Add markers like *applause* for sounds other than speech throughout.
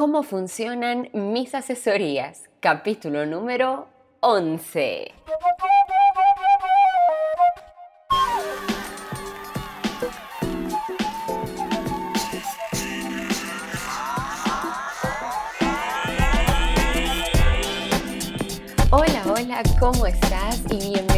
¿Cómo funcionan mis asesorías? Capítulo número 11. Hola, hola, ¿cómo estás? Y bienvenida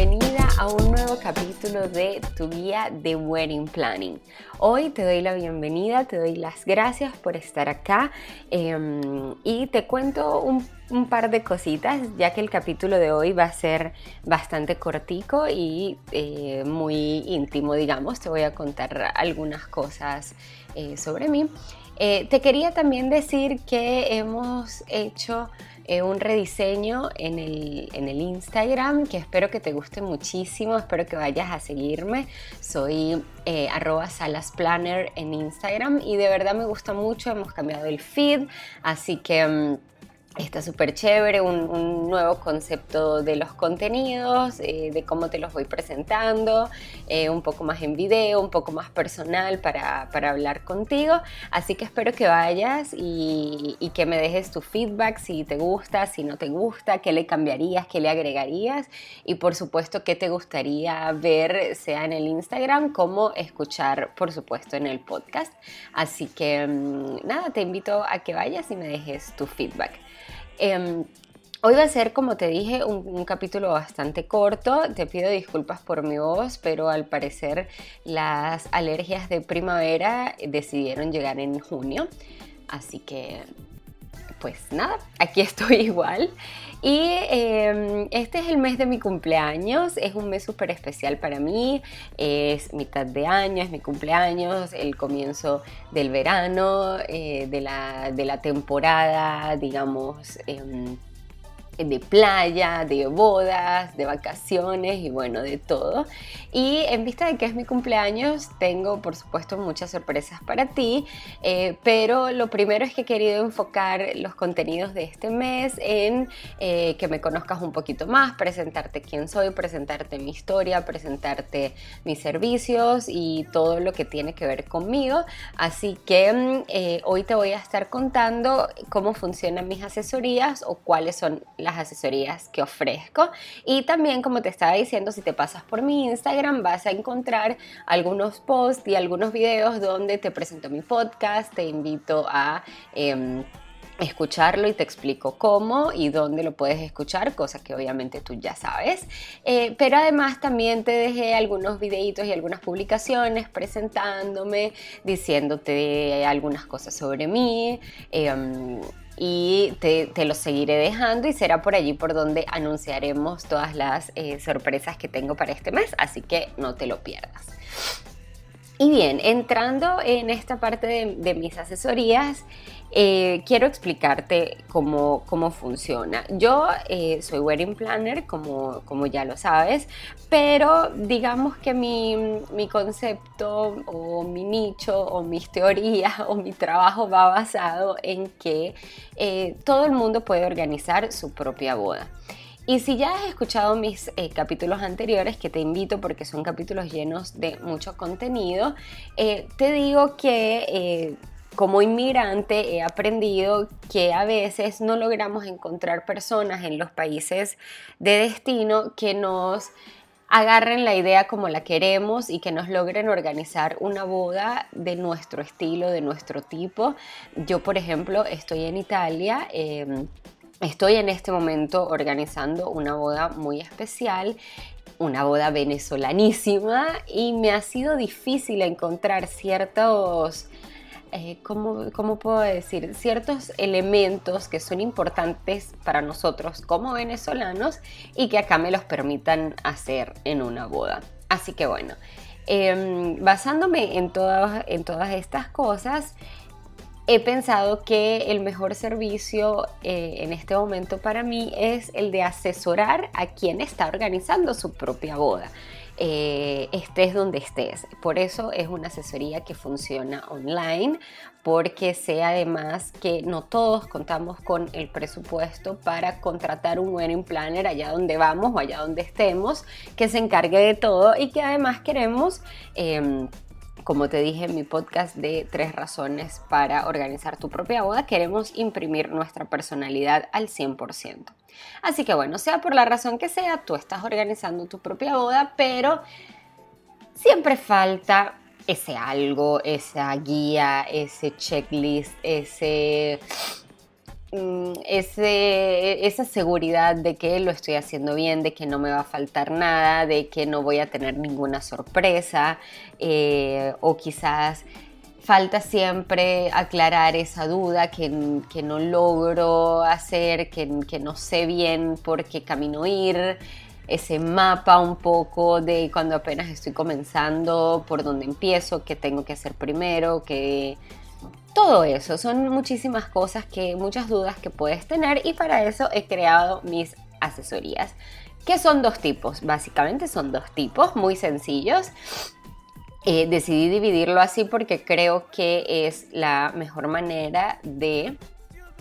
a un nuevo capítulo de tu guía de Wedding Planning. Hoy te doy la bienvenida, te doy las gracias por estar acá em, y te cuento un, par de cositas, ya que el capítulo de hoy va a ser bastante cortico y eh, muy íntimo, digamos. Te voy a contar algunas cosas eh, sobre mí. Eh, te quería también decir que hemos hecho eh, un rediseño en el, en el, Instagram que espero que te guste muchísimo, espero que vayas a seguirme. Soy eh, arroba salasplanner en Instagram y de verdad me gusta mucho, hemos cambiado el feed, así que... Mm, Está súper chévere, un, nuevo concepto de los contenidos, eh, de cómo te los voy presentando, eh, un poco más en video, un poco más personal para, hablar contigo. Así que espero que vayas y, y, que me dejes tu feedback si te gusta, si no te gusta, qué le cambiarías, qué le agregarías y por supuesto qué te gustaría ver, sea en el Instagram como escuchar, por supuesto, en el podcast. Así que mm, nada, te invito a que vayas y me dejes tu feedback. Em, hoy va a ser, como te dije, un, capítulo bastante corto. Te pido disculpas por mi voz, pero al parecer las alergias de primavera decidieron llegar en junio. Así que, pues nada, aquí estoy *laughs* igual. Y em, este es el mes de mi cumpleaños, es un mes súper especial para mí, es mitad de año, es mi cumpleaños, el comienzo del verano, eh, de, la, de, la, temporada, digamos. Em, de playa, de bodas, de vacaciones y bueno, de todo. Y en vista de que es mi cumpleaños, tengo por supuesto muchas sorpresas para ti, eh, pero lo primero es que he querido enfocar los contenidos de este mes en eh, que me conozcas un poquito más, presentarte quién soy, presentarte mi historia, presentarte mis servicios y todo lo que tiene que ver conmigo. Así que mm, eh, hoy te voy a estar contando cómo funcionan mis asesorías o cuáles son las asesorías que ofrezco. Y también, como te estaba diciendo, si te pasas por mi Instagram, vas a encontrar algunos posts y algunos videos donde te presento mi podcast, te invito a... Em, escucharlo y te explico cómo y dónde lo puedes escuchar, cosa que obviamente tú ya sabes. Eh, pero además también te dejé algunos videitos y algunas publicaciones presentándome, diciéndote algunas cosas sobre mí. Em, y te, te, los seguiré dejando y será por allí por donde anunciaremos todas las eh, sorpresas que tengo para este mes, así que no te lo pierdas. Y bien, entrando en esta parte de, mis asesorías, eh, quiero explicarte cómo, cómo funciona. Yo eh, soy wedding planner, como, como ya lo sabes, pero digamos que mi, mi, concepto o mi nicho o mis teorías *laughs* o mi trabajo va basado en que eh, todo el mundo puede organizar su propia boda. Y si ya has escuchado mis capítulos anteriores, que te invito porque son capítulos llenos de mucho contenido, te digo que como inmigrante he aprendido que a veces no logramos encontrar personas en los países de destino que nos agarren la idea como la queremos y que nos logren organizar una boda de nuestro estilo, de nuestro tipo. Yo, por ejemplo, estoy en Italia. Em, Estoy en este momento organizando una boda muy especial, una boda venezolanísima y me ha sido difícil encontrar ciertos, eh, ¿cómo, ¿cómo, puedo decir? Ciertos elementos que son importantes para nosotros como venezolanos y que acá me los permitan hacer en una boda. Así que bueno, em, basándome en todas, en todas estas cosas, he pensado que el mejor servicio eh, en este momento para mí es el de asesorar a quien está organizando su propia boda. Eh, estés donde estés. Por eso es una asesoría que funciona online, porque sé además que no todos contamos con el presupuesto para contratar un wedding planner allá donde vamos o allá donde estemos, que se encargue de todo y que además queremos... Em, como te dije en mi podcast de tres razones para organizar tu propia boda, queremos imprimir nuestra personalidad al 100%. Así que bueno, sea por la razón que sea, tú estás organizando tu propia boda, pero siempre falta ese algo, esa guía, ese checklist, ese ese, esa seguridad de que lo estoy haciendo bien, de que no me va a faltar nada, de que no voy a tener ninguna sorpresa eh, o quizás falta siempre aclarar esa duda que, no logro hacer, que, que, no sé bien por qué camino ir, ese mapa un poco de cuando apenas estoy comenzando, por dónde empiezo, qué tengo que hacer primero, qué todo eso, son muchísimas cosas que, muchas dudas que puedes tener y para eso he creado mis asesorías, que son dos tipos, básicamente son dos tipos muy sencillos. Eh, decidí dividirlo así porque creo que es la mejor manera de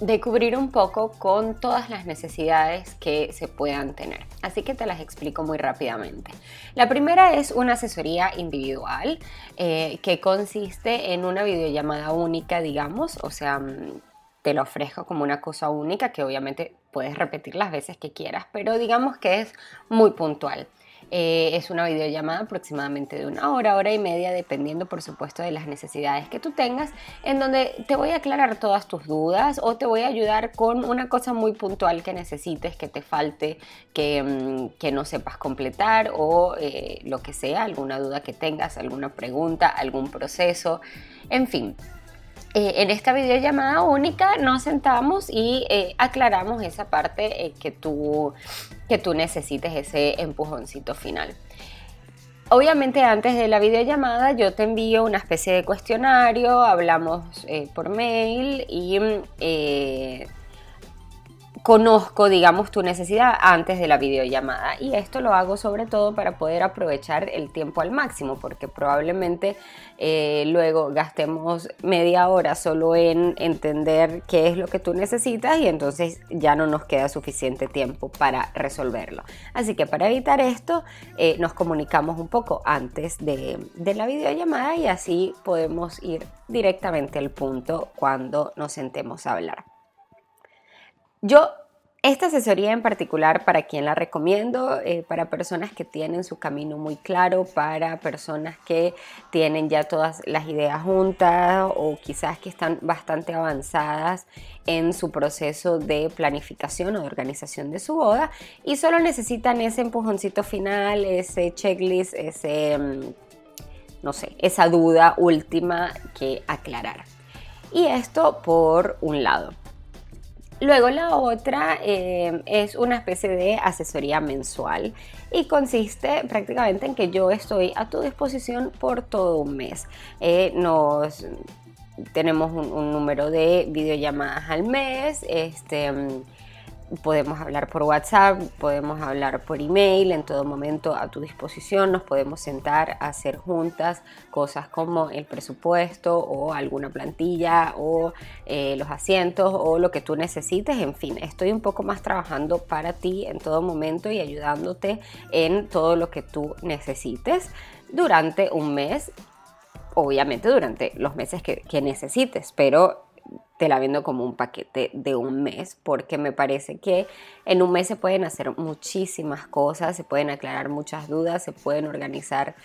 de cubrir un poco con todas las necesidades que se puedan tener. Así que te las explico muy rápidamente. La primera es una asesoría individual eh, que consiste en una videollamada única, digamos, o sea, mm, te lo ofrezco como una cosa única que obviamente puedes repetir las veces que quieras, pero digamos que es muy puntual. Eh, es una videollamada aproximadamente de una hora, hora y media, dependiendo por supuesto de las necesidades que tú tengas, en donde te voy a aclarar todas tus dudas o te voy a ayudar con una cosa muy puntual que necesites, que te falte, que, mm, no sepas completar o eh, lo que sea, alguna duda que tengas, alguna pregunta, algún proceso, en fin. Eh, en esta videollamada única nos sentamos y aclaramos esa parte que tú que tú necesites ese empujoncito final. Obviamente antes de la videollamada yo te envío una especie de cuestionario, hablamos eh, por mail y eh, conozco, digamos, tu necesidad antes de la videollamada. Y esto lo hago sobre todo para poder aprovechar el tiempo al máximo, porque probablemente eh, luego gastemos media hora solo en entender qué es lo que tú necesitas y entonces ya no nos queda suficiente tiempo para resolverlo. Así que para evitar esto, eh, nos comunicamos un poco antes de, de la videollamada y así podemos ir directamente al punto cuando nos sentemos a hablar. Yo esta asesoría en particular, ¿para quién la recomiendo? Eh, para personas que tienen su camino muy claro, para personas que tienen ya todas las ideas juntas o quizás que están bastante avanzadas en su proceso de planificación o de organización de su boda y solo necesitan ese empujoncito final, ese checklist, ese, mm, no sé, esa duda última que aclarar. Y esto por un lado. Luego la otra eh, es una especie de asesoría mensual y consiste prácticamente en que yo estoy a tu disposición por todo un mes. Eh, nos tenemos un, un, número de videollamadas al mes. Este, podemos hablar por WhatsApp, podemos hablar por email, en todo momento a tu disposición, nos podemos sentar a hacer juntas cosas como el presupuesto o alguna plantilla o eh, los asientos o lo que tú necesites, en fin, estoy un poco más trabajando para ti en todo momento y ayudándote en todo lo que tú necesites durante un mes, obviamente durante los meses que, que necesites, pero te la vendo como un paquete de un mes, porque me parece que en un mes se pueden hacer muchísimas cosas, se pueden aclarar muchas dudas, se pueden organizar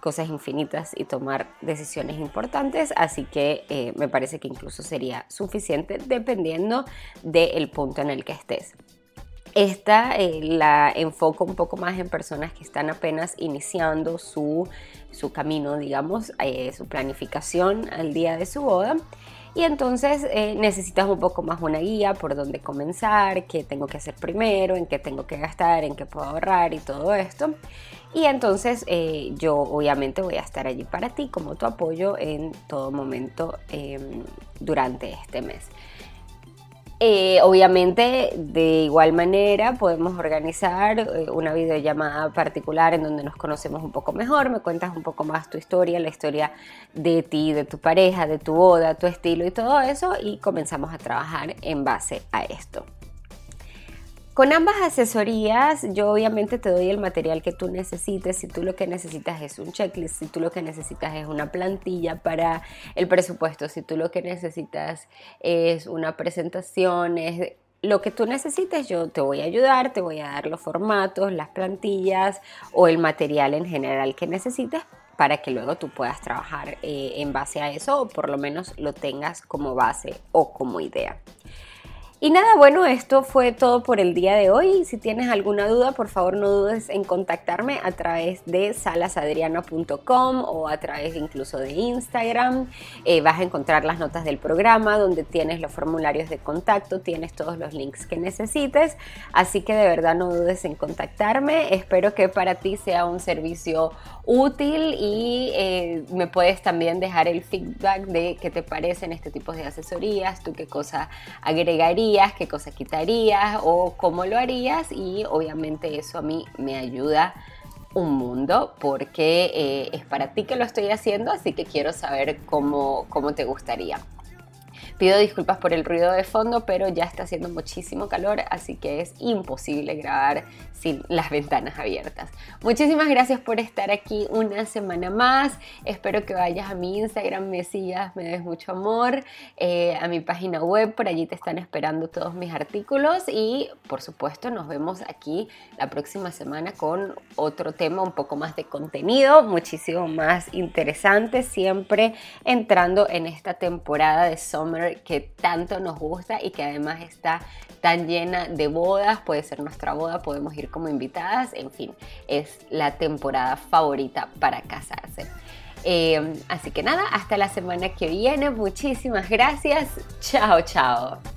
cosas infinitas y tomar decisiones importantes, así que eh, me parece que incluso sería suficiente dependiendo del punto en el que estés. Esta eh, la enfoco un poco más en personas que están apenas iniciando su, su camino, digamos, eh, su planificación al día de su boda y entonces eh, necesitas un poco más una guía por dónde comenzar, qué tengo que hacer primero, en qué tengo que gastar, en qué puedo ahorrar y todo esto. Y entonces eh, yo obviamente voy a estar allí para ti como tu apoyo en todo momento em, durante este mes. Eh, obviamente, de igual manera, podemos organizar eh, una videollamada particular en donde nos conocemos un poco mejor, me cuentas un poco más tu historia, la historia de ti, de tu pareja, de tu boda, tu estilo y todo eso, y comenzamos a trabajar en base a esto. Con ambas asesorías, yo obviamente te doy el material que tú necesites. Si tú lo que necesitas es un checklist, si tú lo que necesitas es una plantilla para el presupuesto, si tú lo que necesitas es una presentación, es lo que tú necesites, yo te voy a ayudar, te voy a dar los formatos, las plantillas o el material en general que necesites para que luego tú puedas trabajar eh, en base a eso o por lo menos lo tengas como base o como idea. Y nada, bueno, esto fue todo por el día de hoy. Si tienes alguna duda, por favor no dudes en contactarme a través de salasadriana.com o a través incluso de Instagram. Eh, vas a encontrar las notas del programa donde tienes los formularios de contacto, tienes todos los links que necesites. Así que de verdad no dudes en contactarme. Espero que para ti sea un servicio útil y eh, me puedes también dejar el feedback de qué te parecen este tipo de asesorías, tú qué cosa agregarías, qué cosa quitarías o cómo lo harías y obviamente eso a mí me ayuda un mundo porque eh, es para ti que lo estoy haciendo, así que quiero saber cómo, cómo te gustaría. Pido disculpas por el ruido de fondo, pero ya está haciendo muchísimo calor, así que es imposible grabar sin las ventanas abiertas. Muchísimas gracias por estar aquí una semana más. Espero que vayas a mi Instagram, me sigas, me des mucho amor, eh, a mi página web, por allí te están esperando todos mis artículos y por supuesto nos vemos aquí la próxima semana con otro tema un poco más de contenido, muchísimo más interesante, siempre entrando en esta temporada de Que tanto nos gusta y que además está tan llena de bodas, puede ser nuestra boda, podemos ir como invitadas, en fin, es la temporada favorita para casarse. Eh, así que nada, hasta la semana que viene, muchísimas gracias, chao, chao.